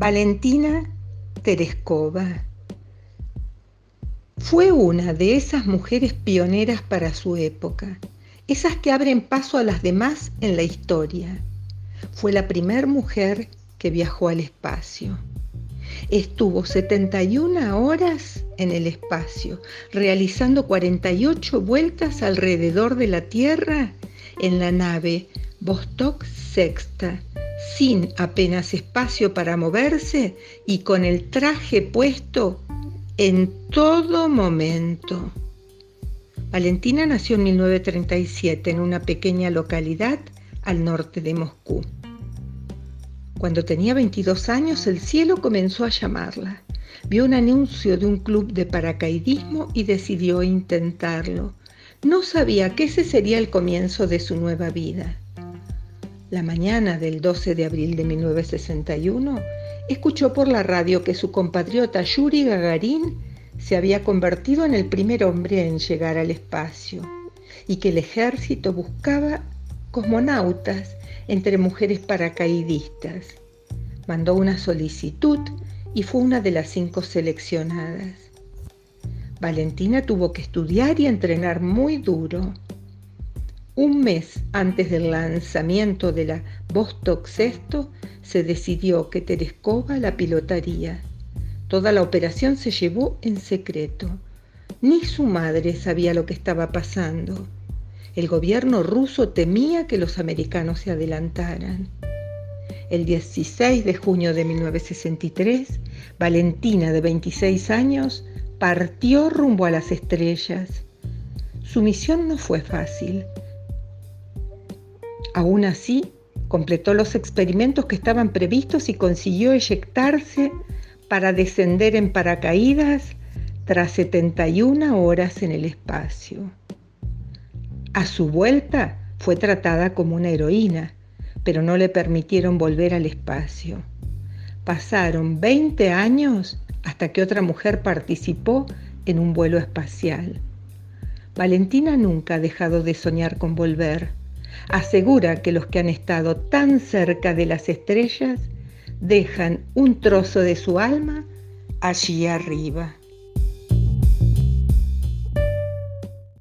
Valentina Tereskova fue una de esas mujeres pioneras para su época, esas que abren paso a las demás en la historia. Fue la primera mujer que viajó al espacio. Estuvo 71 horas en el espacio, realizando 48 vueltas alrededor de la Tierra en la nave Vostok Sexta, sin apenas espacio para moverse y con el traje puesto en todo momento. Valentina nació en 1937 en una pequeña localidad al norte de Moscú. Cuando tenía 22 años, el cielo comenzó a llamarla. Vio un anuncio de un club de paracaidismo y decidió intentarlo. No sabía que ese sería el comienzo de su nueva vida. La mañana del 12 de abril de 1961, escuchó por la radio que su compatriota Yuri Gagarin se había convertido en el primer hombre en llegar al espacio y que el ejército buscaba cosmonautas entre mujeres paracaidistas. Mandó una solicitud y fue una de las cinco seleccionadas. Valentina tuvo que estudiar y entrenar muy duro. Un mes antes del lanzamiento de la Vostok Sexto, se decidió que Tereskova la pilotaría. Toda la operación se llevó en secreto. Ni su madre sabía lo que estaba pasando. El gobierno ruso temía que los americanos se adelantaran. El 16 de junio de 1963, Valentina, de 26 años, partió rumbo a las estrellas. Su misión no fue fácil. Aún así, completó los experimentos que estaban previstos y consiguió eyectarse para descender en paracaídas tras 71 horas en el espacio. A su vuelta fue tratada como una heroína, pero no le permitieron volver al espacio. Pasaron 20 años hasta que otra mujer participó en un vuelo espacial. Valentina nunca ha dejado de soñar con volver asegura que los que han estado tan cerca de las estrellas dejan un trozo de su alma allí arriba.